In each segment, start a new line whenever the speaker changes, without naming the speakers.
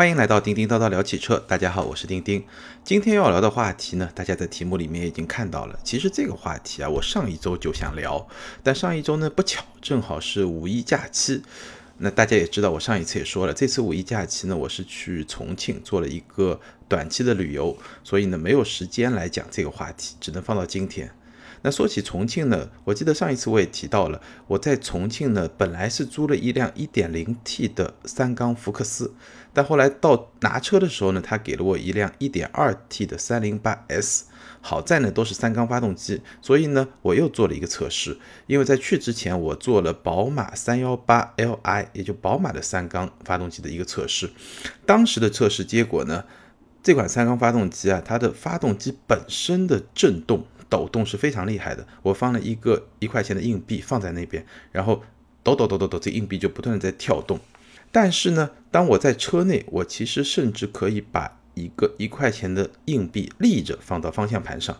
欢迎来到叮叮叨叨聊汽车。大家好，我是叮叮。今天要聊的话题呢，大家在题目里面已经看到了。其实这个话题啊，我上一周就想聊，但上一周呢不巧正好是五一假期。那大家也知道，我上一次也说了，这次五一假期呢，我是去重庆做了一个短期的旅游，所以呢没有时间来讲这个话题，只能放到今天。那说起重庆呢，我记得上一次我也提到了，我在重庆呢本来是租了一辆 1.0T 的三缸福克斯，但后来到拿车的时候呢，他给了我一辆 1.2T 的 308S。好在呢都是三缸发动机，所以呢我又做了一个测试，因为在去之前我做了宝马 318Li，也就宝马的三缸发动机的一个测试，当时的测试结果呢，这款三缸发动机啊，它的发动机本身的震动。抖动是非常厉害的，我放了一个一块钱的硬币放在那边，然后抖抖抖抖抖，这硬币就不断的在跳动。但是呢，当我在车内，我其实甚至可以把一个一块钱的硬币立着放到方向盘上。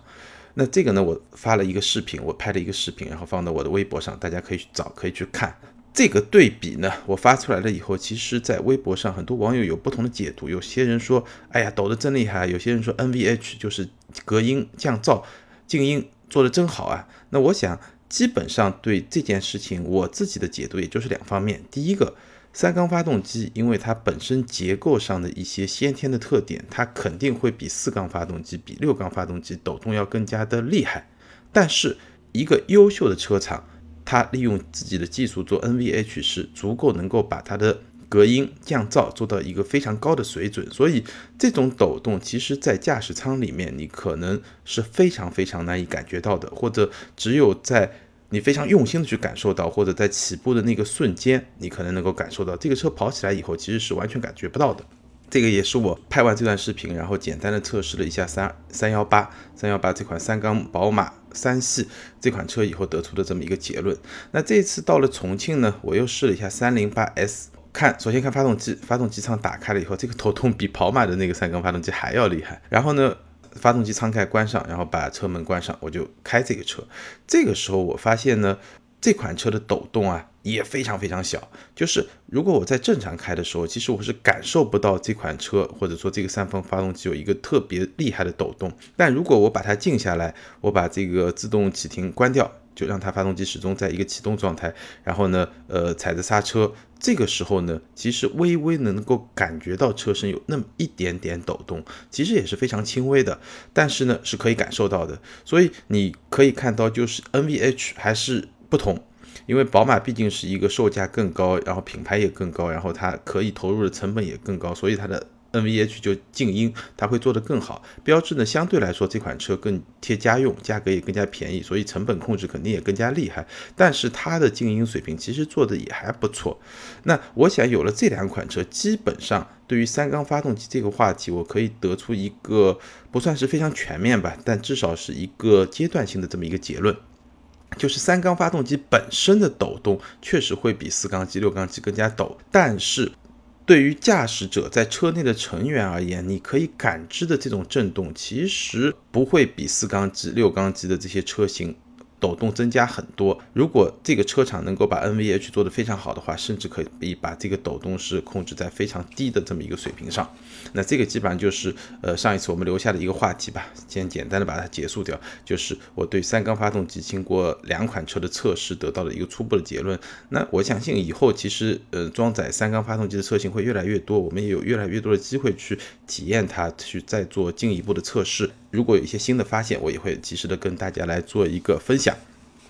那这个呢，我发了一个视频，我拍了一个视频，然后放到我的微博上，大家可以去找，可以去看这个对比呢。我发出来了以后，其实在微博上很多网友有不同的解读，有些人说，哎呀，抖得真厉害；有些人说 NVH 就是隔音降噪。静音做的真好啊！那我想，基本上对这件事情，我自己的解读也就是两方面。第一个，三缸发动机因为它本身结构上的一些先天的特点，它肯定会比四缸发动机、比六缸发动机抖动要更加的厉害。但是，一个优秀的车厂，它利用自己的技术做 NVH 是足够能够把它的。隔音降噪做到一个非常高的水准，所以这种抖动其实，在驾驶舱里面你可能是非常非常难以感觉到的，或者只有在你非常用心的去感受到，或者在起步的那个瞬间，你可能能够感受到这个车跑起来以后，其实是完全感觉不到的。这个也是我拍完这段视频，然后简单的测试了一下三三幺八三幺八这款三缸宝马三系这款车以后得出的这么一个结论。那这次到了重庆呢，我又试了一下三零八 S。看，首先看发动机，发动机舱打开了以后，这个头痛比宝马的那个三缸发动机还要厉害。然后呢，发动机舱盖关上，然后把车门关上，我就开这个车。这个时候我发现呢，这款车的抖动啊也非常非常小。就是如果我在正常开的时候，其实我是感受不到这款车或者说这个三缸发动机有一个特别厉害的抖动。但如果我把它静下来，我把这个自动启停关掉。就让它发动机始终在一个启动状态，然后呢，呃，踩着刹车，这个时候呢，其实微微能够感觉到车身有那么一点点抖动，其实也是非常轻微的，但是呢，是可以感受到的。所以你可以看到，就是 NVH 还是不同，因为宝马毕竟是一个售价更高，然后品牌也更高，然后它可以投入的成本也更高，所以它的。NVH 就静音，它会做得更好。标志呢，相对来说这款车更贴家用，价格也更加便宜，所以成本控制肯定也更加厉害。但是它的静音水平其实做的也还不错。那我想有了这两款车，基本上对于三缸发动机这个话题，我可以得出一个不算是非常全面吧，但至少是一个阶段性的这么一个结论，就是三缸发动机本身的抖动确实会比四缸机、六缸机更加抖，但是。对于驾驶者在车内的成员而言，你可以感知的这种震动，其实不会比四缸机、六缸机的这些车型。抖动增加很多。如果这个车厂能够把 NVH 做得非常好的话，甚至可以把这个抖动是控制在非常低的这么一个水平上。那这个基本上就是呃上一次我们留下的一个话题吧，先简单的把它结束掉。就是我对三缸发动机经过两款车的测试得到的一个初步的结论。那我相信以后其实呃装载三缸发动机的车型会越来越多，我们也有越来越多的机会去体验它，去再做进一步的测试。如果有一些新的发现，我也会及时的跟大家来做一个分享。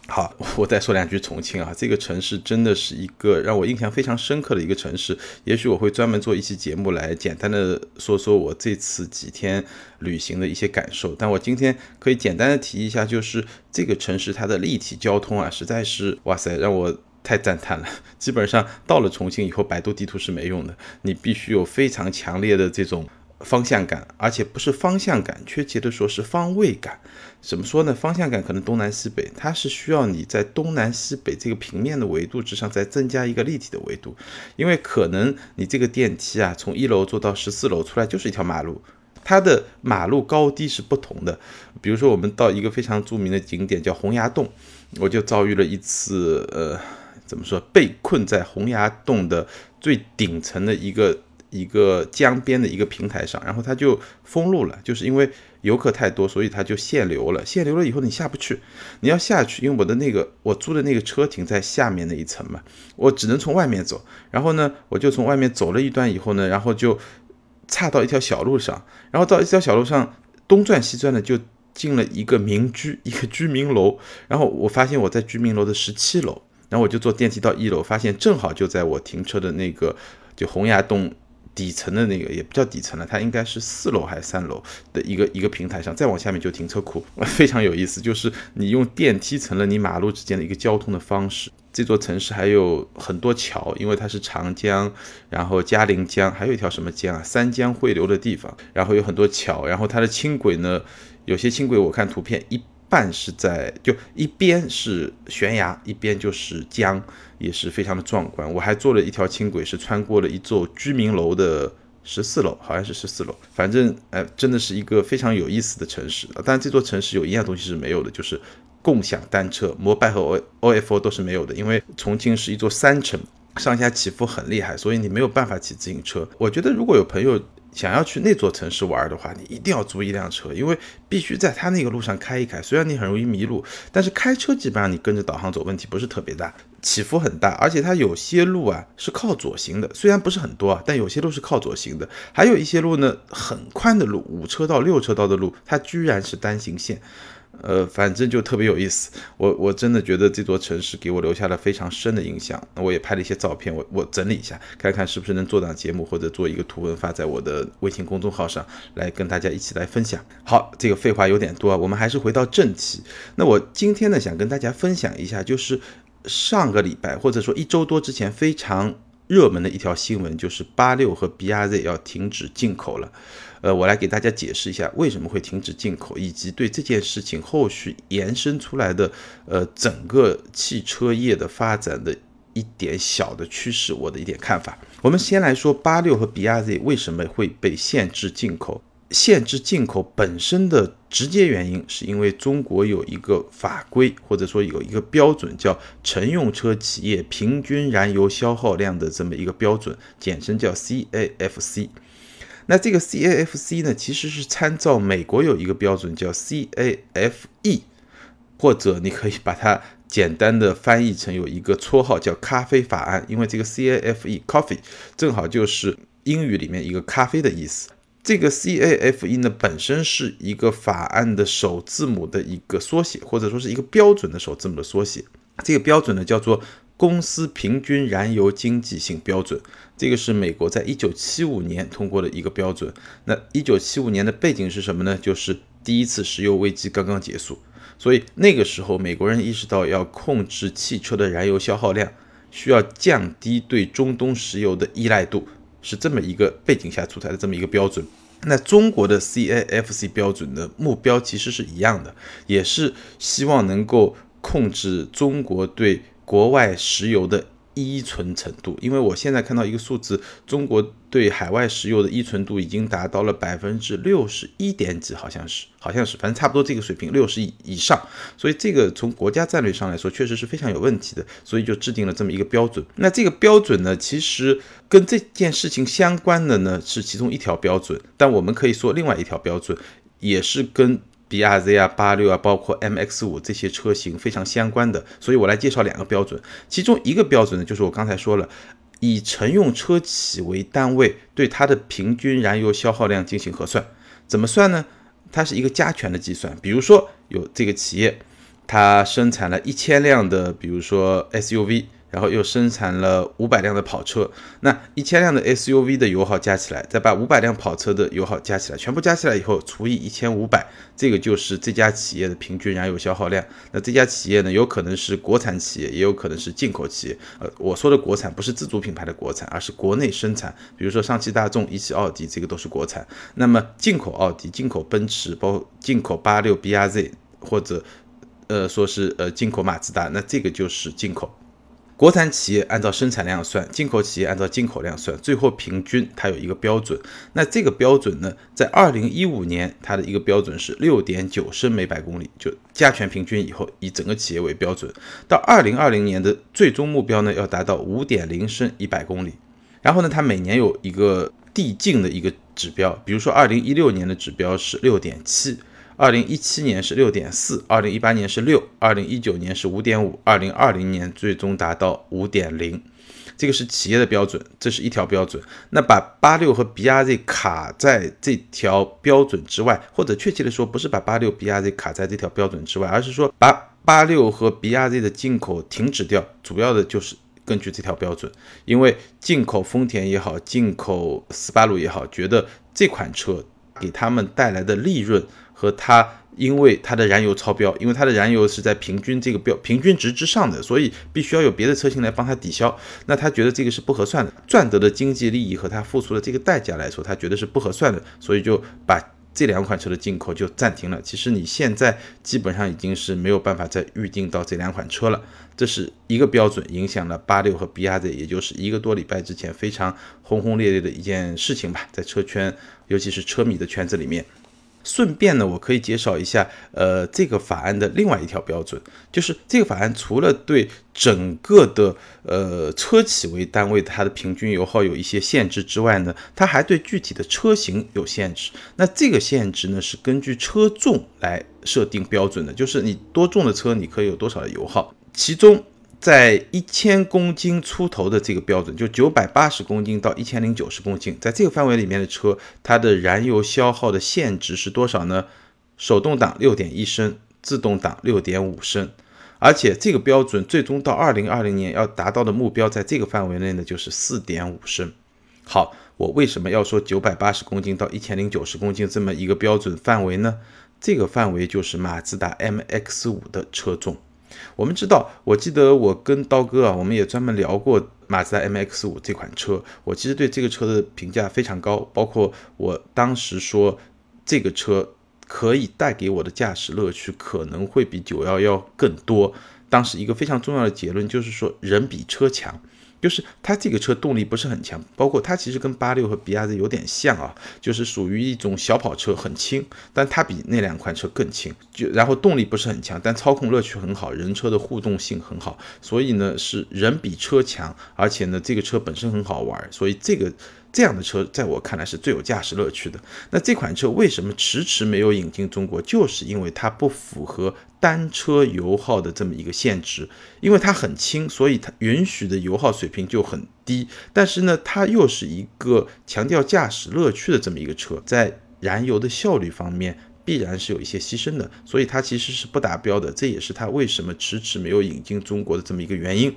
好，我再说两句重庆啊，这个城市真的是一个让我印象非常深刻的一个城市。也许我会专门做一期节目来简单的说说我这次几天旅行的一些感受。但我今天可以简单的提一下，就是这个城市它的立体交通啊，实在是哇塞，让我太赞叹了。基本上到了重庆以后，百度地图是没用的，你必须有非常强烈的这种。方向感，而且不是方向感，确切的说是方位感。怎么说呢？方向感可能东南西北，它是需要你在东南西北这个平面的维度之上再增加一个立体的维度，因为可能你这个电梯啊，从一楼坐到十四楼出来就是一条马路，它的马路高低是不同的。比如说我们到一个非常著名的景点叫洪崖洞，我就遭遇了一次，呃，怎么说？被困在洪崖洞的最顶层的一个。一个江边的一个平台上，然后它就封路了，就是因为游客太多，所以它就限流了。限流了以后你下不去，你要下去，因为我的那个我租的那个车停在下面那一层嘛，我只能从外面走。然后呢，我就从外面走了一段以后呢，然后就岔到一条小路上，然后到一条小路上东转西转的就进了一个民居，一个居民楼。然后我发现我在居民楼的十七楼，然后我就坐电梯到一楼，发现正好就在我停车的那个就洪崖洞。底层的那个也不叫底层了，它应该是四楼还是三楼的一个一个平台上，再往下面就停车库，非常有意思。就是你用电梯成了你马路之间的一个交通的方式。这座城市还有很多桥，因为它是长江，然后嘉陵江，还有一条什么江啊？三江汇流的地方，然后有很多桥，然后它的轻轨呢，有些轻轨我看图片一。半是在就一边是悬崖，一边就是江，也是非常的壮观。我还坐了一条轻轨，是穿过了一座居民楼的十四楼，好像是十四楼。反正哎，真的是一个非常有意思的城市。当然，这座城市有一样东西是没有的，就是共享单车，摩拜和 O O F O 都是没有的。因为重庆是一座山城，上下起伏很厉害，所以你没有办法骑自行车。我觉得如果有朋友。想要去那座城市玩的话，你一定要租一辆车，因为必须在它那个路上开一开。虽然你很容易迷路，但是开车基本上你跟着导航走，问题不是特别大。起伏很大，而且它有些路啊是靠左行的，虽然不是很多啊，但有些路是靠左行的。还有一些路呢，很宽的路，五车道、六车道的路，它居然是单行线。呃，反正就特别有意思，我我真的觉得这座城市给我留下了非常深的印象。那我也拍了一些照片，我我整理一下，看看是不是能做档节目或者做一个图文发在我的微信公众号上来跟大家一起来分享。好，这个废话有点多，我们还是回到正题。那我今天呢，想跟大家分享一下，就是上个礼拜或者说一周多之前非常热门的一条新闻，就是八六和 BRZ 要停止进口了。呃，我来给大家解释一下为什么会停止进口，以及对这件事情后续延伸出来的呃整个汽车业的发展的一点小的趋势，我的一点看法。我们先来说八六和 B R Z 为什么会被限制进口。限制进口本身的直接原因，是因为中国有一个法规或者说有一个标准，叫乘用车企业平均燃油消耗量的这么一个标准，简称叫 C A F C。那这个 C A F C 呢，其实是参照美国有一个标准叫 C A F E，或者你可以把它简单的翻译成有一个绰号叫咖啡法案，因为这个 C A F E Coffee 正好就是英语里面一个咖啡的意思。这个 C A F E 呢，本身是一个法案的首字母的一个缩写，或者说是一个标准的首字母的缩写。这个标准呢，叫做。公司平均燃油经济性标准，这个是美国在一九七五年通过的一个标准。那一九七五年的背景是什么呢？就是第一次石油危机刚刚结束，所以那个时候美国人意识到要控制汽车的燃油消耗量，需要降低对中东石油的依赖度，是这么一个背景下出台的这么一个标准。那中国的 CAFC 标准的目标其实是一样的，也是希望能够控制中国对。国外石油的依存程度，因为我现在看到一个数字，中国对海外石油的依存度已经达到了百分之六十一点几，好像是，好像是，反正差不多这个水平，六十以以上。所以这个从国家战略上来说，确实是非常有问题的，所以就制定了这么一个标准。那这个标准呢，其实跟这件事情相关的呢，是其中一条标准，但我们可以说另外一条标准也是跟。B R Z 啊，八六啊，包括 M X 五这些车型非常相关的，所以我来介绍两个标准。其中一个标准呢，就是我刚才说了，以乘用车企为单位，对它的平均燃油消耗量进行核算。怎么算呢？它是一个加权的计算。比如说有这个企业，它生产了一千辆的，比如说 S U V。然后又生产了五百辆的跑车，那一千辆的 SUV 的油耗加起来，再把五百辆跑车的油耗加起来，全部加起来以后除以一千五百，这个就是这家企业的平均燃油消耗量。那这家企业呢，有可能是国产企业，也有可能是进口企业。呃，我说的国产不是自主品牌的国产，而是国内生产，比如说上汽大众、一汽奥迪，这个都是国产。那么进口奥迪、进口奔驰，包括进口八六 BRZ，或者呃说是呃进口马自达，那这个就是进口。国产企业按照生产量算，进口企业按照进口量算，最后平均它有一个标准。那这个标准呢，在二零一五年它的一个标准是六点九升每百公里，就加权平均以后以整个企业为标准。到二零二零年的最终目标呢，要达到五点零升一百公里。然后呢，它每年有一个递进的一个指标，比如说二零一六年的指标是六点七，二零一七年是六点四，二零一八年是六，二零一九年是五点五，二零二零年最终达到五点零。这个是企业的标准，这是一条标准。那把八六和 BRZ 卡在这条标准之外，或者确切的说，不是把八六 BRZ 卡在这条标准之外，而是说把八六和 BRZ 的进口停止掉。主要的就是根据这条标准，因为进口丰田也好，进口斯巴鲁也好，觉得这款车给他们带来的利润和它。因为它的燃油超标，因为它的燃油是在平均这个标平均值之上的，所以必须要有别的车型来帮他抵消。那他觉得这个是不合算的，赚得的经济利益和他付出的这个代价来说，他觉得是不合算的，所以就把这两款车的进口就暂停了。其实你现在基本上已经是没有办法再预定到这两款车了，这是一个标准影响了八六和 BRZ，也就是一个多礼拜之前非常轰轰烈烈的一件事情吧，在车圈，尤其是车迷的圈子里面。顺便呢，我可以介绍一下，呃，这个法案的另外一条标准，就是这个法案除了对整个的呃车企为单位它的平均油耗有一些限制之外呢，它还对具体的车型有限制。那这个限制呢，是根据车重来设定标准的，就是你多重的车，你可以有多少的油耗，其中。在一千公斤出头的这个标准，就九百八十公斤到一千零九十公斤，在这个范围里面的车，它的燃油消耗的限值是多少呢？手动挡六点一升，自动挡六点五升，而且这个标准最终到二零二零年要达到的目标，在这个范围内呢，就是四点五升。好，我为什么要说九百八十公斤到一千零九十公斤这么一个标准范围呢？这个范围就是马自达 MX 五的车重。我们知道，我记得我跟刀哥啊，我们也专门聊过马自达 MX 五这款车。我其实对这个车的评价非常高，包括我当时说这个车可以带给我的驾驶乐趣可能会比九幺幺更多。当时一个非常重要的结论就是说，人比车强。就是它这个车动力不是很强，包括它其实跟八六和比亚迪有点像啊，就是属于一种小跑车，很轻，但它比那两款车更轻。就然后动力不是很强，但操控乐趣很好，人车的互动性很好，所以呢是人比车强，而且呢这个车本身很好玩，所以这个。这样的车在我看来是最有驾驶乐趣的。那这款车为什么迟迟没有引进中国？就是因为它不符合单车油耗的这么一个限值，因为它很轻，所以它允许的油耗水平就很低。但是呢，它又是一个强调驾驶乐趣的这么一个车，在燃油的效率方面必然是有一些牺牲的，所以它其实是不达标的。这也是它为什么迟迟没有引进中国的这么一个原因。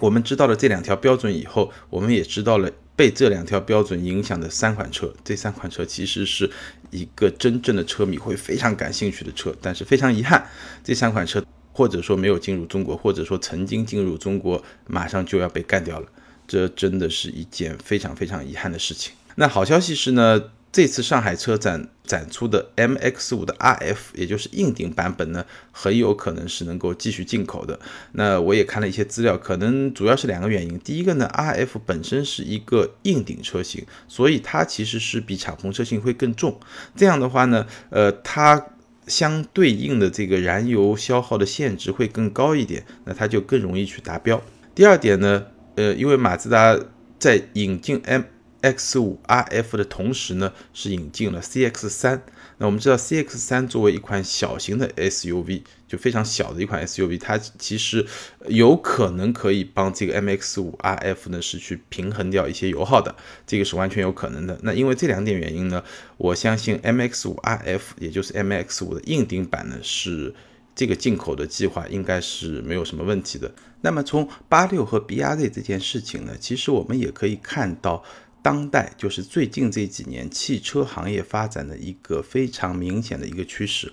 我们知道了这两条标准以后，我们也知道了。被这两条标准影响的三款车，这三款车其实是一个真正的车迷会非常感兴趣的车，但是非常遗憾，这三款车或者说没有进入中国，或者说曾经进入中国，马上就要被干掉了，这真的是一件非常非常遗憾的事情。那好消息是呢。这次上海车展展出的 MX5 的 RF，也就是硬顶版本呢，很有可能是能够继续进口的。那我也看了一些资料，可能主要是两个原因。第一个呢，RF 本身是一个硬顶车型，所以它其实是比敞篷车型会更重。这样的话呢，呃，它相对应的这个燃油消耗的限值会更高一点，那它就更容易去达标。第二点呢，呃，因为马自达在引进 M X 五 RF 的同时呢，是引进了 CX 三。那我们知道 CX 三作为一款小型的 SUV，就非常小的一款 SUV，它其实有可能可以帮这个 MX 五 RF 呢是去平衡掉一些油耗的，这个是完全有可能的。那因为这两点原因呢，我相信 MX 五 RF 也就是 MX 五的硬顶版呢是这个进口的计划应该是没有什么问题的。那么从八六和 BRZ 这件事情呢，其实我们也可以看到。当代就是最近这几年汽车行业发展的一个非常明显的一个趋势。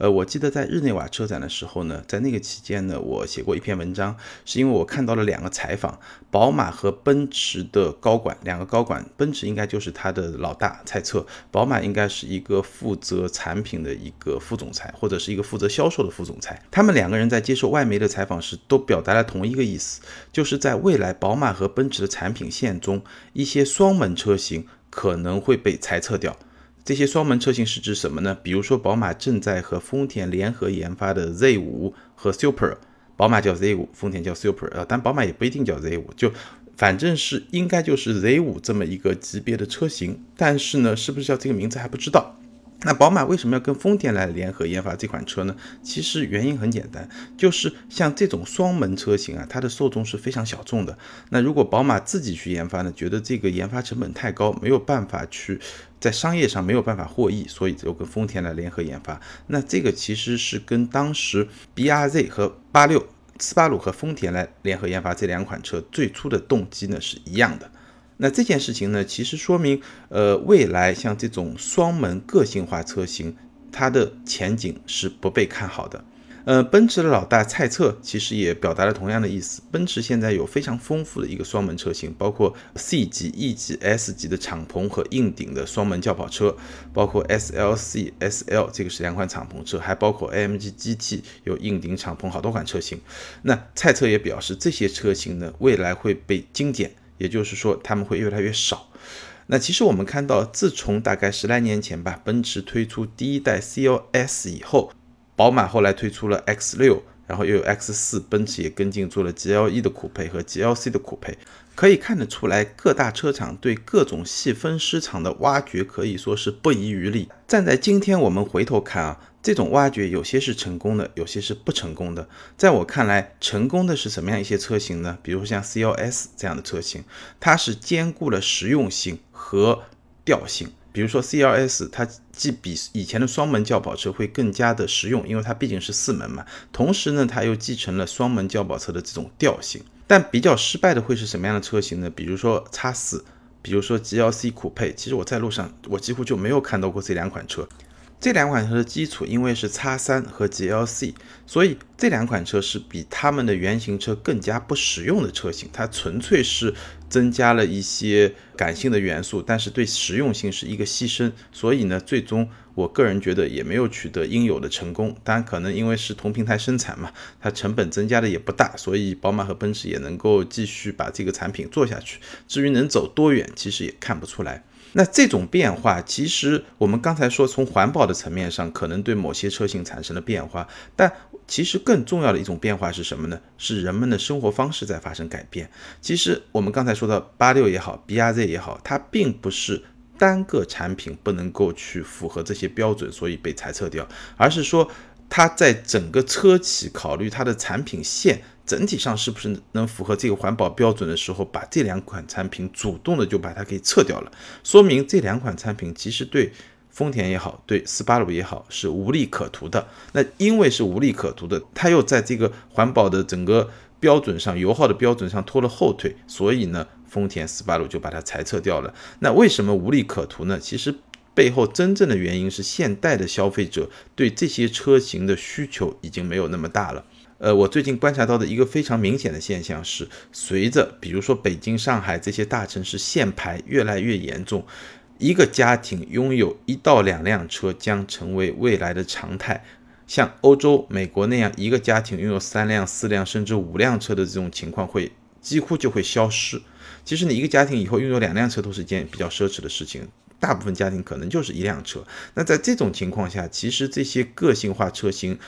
呃，我记得在日内瓦车展的时候呢，在那个期间呢，我写过一篇文章，是因为我看到了两个采访，宝马和奔驰的高管，两个高管，奔驰应该就是他的老大，猜测宝马应该是一个负责产品的一个副总裁，或者是一个负责销售的副总裁。他们两个人在接受外媒的采访时，都表达了同一个意思，就是在未来宝马和奔驰的产品线中，一些双门车型可能会被裁撤掉。这些双门车型是指什么呢？比如说，宝马正在和丰田联合研发的 Z5 和 Super，宝马叫 Z5，丰田叫 Super，呃，但宝马也不一定叫 Z5，就反正是应该就是 Z5 这么一个级别的车型，但是呢，是不是叫这个名字还不知道。那宝马为什么要跟丰田来联合研发这款车呢？其实原因很简单，就是像这种双门车型啊，它的受众是非常小众的。那如果宝马自己去研发呢，觉得这个研发成本太高，没有办法去在商业上没有办法获益，所以就跟丰田来联合研发。那这个其实是跟当时 BRZ 和八六。斯巴鲁和丰田来联合研发这两款车，最初的动机呢是一样的。那这件事情呢，其实说明，呃，未来像这种双门个性化车型，它的前景是不被看好的。呃，奔驰的老大蔡策其实也表达了同样的意思。奔驰现在有非常丰富的一个双门车型，包括 C 级、E 级、S 级的敞篷和硬顶的双门轿跑车，包括 SLC、SL 这个是两款敞篷车，还包括 AMG GT 有硬顶敞篷好多款车型。那蔡策也表示，这些车型呢未来会被精简，也就是说他们会越来越少。那其实我们看到，自从大概十来年前吧，奔驰推出第一代 CLS 以后。宝马后来推出了 X 六，然后又有 X 四，奔驰也跟进做了 GLE 的酷配和 GLC 的酷配，可以看得出来，各大车厂对各种细分市场的挖掘可以说是不遗余力。站在今天我们回头看啊，这种挖掘有些是成功的，有些是不成功的。在我看来，成功的是什么样一些车型呢？比如像 CLS 这样的车型，它是兼顾了实用性和调性。比如说 C L S，它既比以前的双门轿跑车会更加的实用，因为它毕竟是四门嘛。同时呢，它又继承了双门轿跑车的这种调性。但比较失败的会是什么样的车型呢？比如说叉四，比如说 G L C 酷配。其实我在路上，我几乎就没有看到过这两款车。这两款车的基础因为是叉三和 GLC，所以这两款车是比他们的原型车更加不实用的车型。它纯粹是增加了一些感性的元素，但是对实用性是一个牺牲。所以呢，最终我个人觉得也没有取得应有的成功。当然，可能因为是同平台生产嘛，它成本增加的也不大，所以宝马和奔驰也能够继续把这个产品做下去。至于能走多远，其实也看不出来。那这种变化，其实我们刚才说，从环保的层面上，可能对某些车型产生了变化，但其实更重要的一种变化是什么呢？是人们的生活方式在发生改变。其实我们刚才说到八六也好，B R Z 也好，它并不是单个产品不能够去符合这些标准，所以被裁撤掉，而是说它在整个车企考虑它的产品线。整体上是不是能符合这个环保标准的时候，把这两款产品主动的就把它给撤掉了，说明这两款产品其实对丰田也好，对斯巴鲁也好是无利可图的。那因为是无利可图的，它又在这个环保的整个标准上、油耗的标准上拖了后腿，所以呢，丰田、斯巴鲁就把它裁撤掉了。那为什么无利可图呢？其实背后真正的原因是现代的消费者对这些车型的需求已经没有那么大了。呃，我最近观察到的一个非常明显的现象是，随着比如说北京、上海这些大城市限牌越来越严重，一个家庭拥有一到两辆车将成为未来的常态。像欧洲、美国那样，一个家庭拥有三辆、四辆甚至五辆车的这种情况会几乎就会消失。其实你一个家庭以后拥有两辆车都是一件比较奢侈的事情，大部分家庭可能就是一辆车。那在这种情况下，其实这些个性化车型。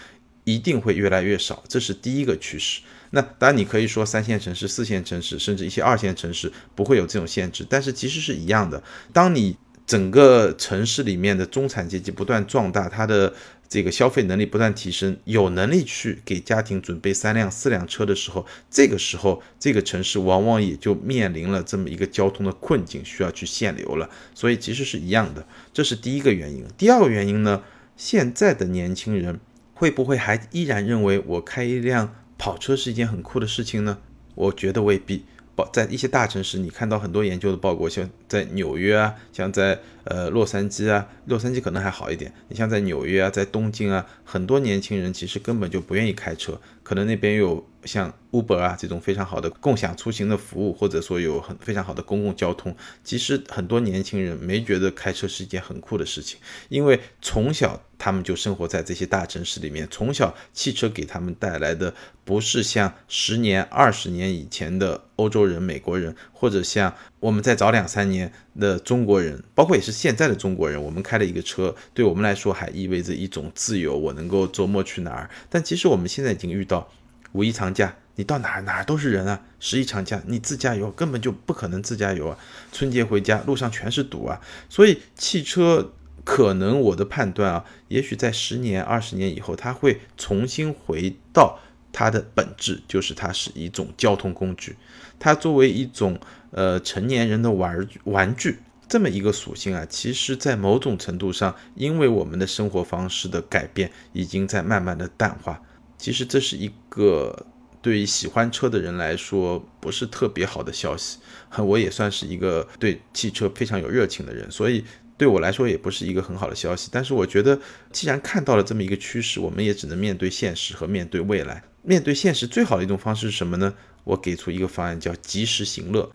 一定会越来越少，这是第一个趋势。那当然，你可以说三线城市、四线城市，甚至一些二线城市不会有这种限制，但是其实是一样的。当你整个城市里面的中产阶级不断壮大，它的这个消费能力不断提升，有能力去给家庭准备三辆、四辆车的时候，这个时候这个城市往往也就面临了这么一个交通的困境，需要去限流了。所以其实是一样的，这是第一个原因。第二个原因呢，现在的年轻人。会不会还依然认为我开一辆跑车是一件很酷的事情呢？我觉得未必。在一些大城市，你看到很多研究的报告，像在纽约啊，像在呃洛杉矶啊，洛杉矶可能还好一点。你像在纽约啊，在东京啊，很多年轻人其实根本就不愿意开车，可能那边有像 Uber 啊这种非常好的共享出行的服务，或者说有很非常好的公共交通。其实很多年轻人没觉得开车是一件很酷的事情，因为从小他们就生活在这些大城市里面，从小汽车给他们带来的不是像十年、二十年以前的。欧洲人、美国人，或者像我们再早两三年的中国人，包括也是现在的中国人，我们开了一个车，对我们来说还意味着一种自由，我能够周末去哪儿。但其实我们现在已经遇到五一长假你到哪儿哪儿都是人啊，十一长假你自驾游根本就不可能自驾游啊，春节回家路上全是堵啊，所以汽车可能我的判断啊，也许在十年二十年以后，它会重新回到它的本质，就是它是一种交通工具，它作为一种呃成年人的玩玩具这么一个属性啊，其实在某种程度上，因为我们的生活方式的改变，已经在慢慢的淡化。其实这是一个。对于喜欢车的人来说，不是特别好的消息。我也算是一个对汽车非常有热情的人，所以对我来说也不是一个很好的消息。但是我觉得，既然看到了这么一个趋势，我们也只能面对现实和面对未来。面对现实最好的一种方式是什么呢？我给出一个方案，叫及时行乐。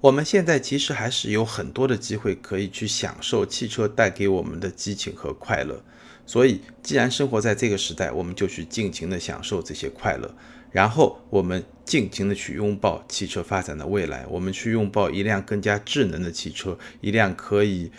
我们现在其实还是有很多的机会可以去享受汽车带给我们的激情和快乐。所以，既然生活在这个时代，我们就去尽情的享受这些快乐。然后我们尽情的去拥抱汽车发展的未来，我们去拥抱一辆更加智能的汽车，一辆可以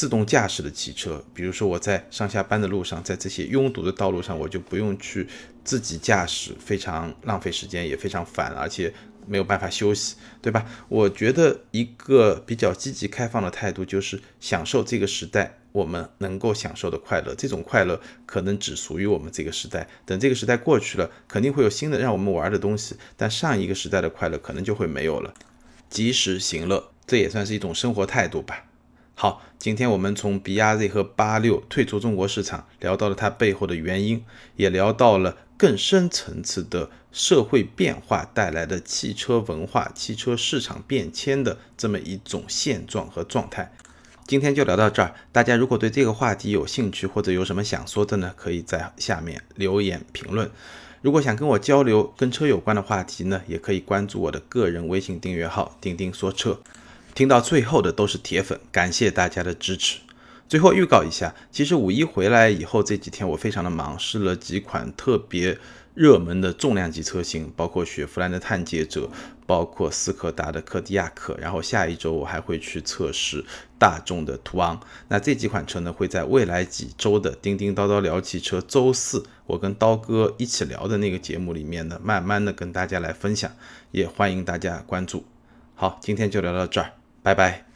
自动驾驶的汽车。比如说我在上下班的路上，在这些拥堵的道路上，我就不用去自己驾驶，非常浪费时间，也非常烦，而且没有办法休息，对吧？我觉得一个比较积极开放的态度，就是享受这个时代。我们能够享受的快乐，这种快乐可能只属于我们这个时代。等这个时代过去了，肯定会有新的让我们玩的东西，但上一个时代的快乐可能就会没有了。及时行乐，这也算是一种生活态度吧。好，今天我们从 BRZ 和八六退出中国市场，聊到了它背后的原因，也聊到了更深层次的社会变化带来的汽车文化、汽车市场变迁的这么一种现状和状态。今天就聊到这儿，大家如果对这个话题有兴趣或者有什么想说的呢，可以在下面留言评论。如果想跟我交流跟车有关的话题呢，也可以关注我的个人微信订阅号“钉钉说车”。听到最后的都是铁粉，感谢大家的支持。最后预告一下，其实五一回来以后这几天我非常的忙，试了几款特别。热门的重量级车型，包括雪佛兰的探界者，包括斯柯达的柯迪亚克，然后下一周我还会去测试大众的途昂。那这几款车呢，会在未来几周的叮叮叨叨聊汽车周四，我跟刀哥一起聊的那个节目里面呢，慢慢的跟大家来分享，也欢迎大家关注。好，今天就聊到这儿，拜拜。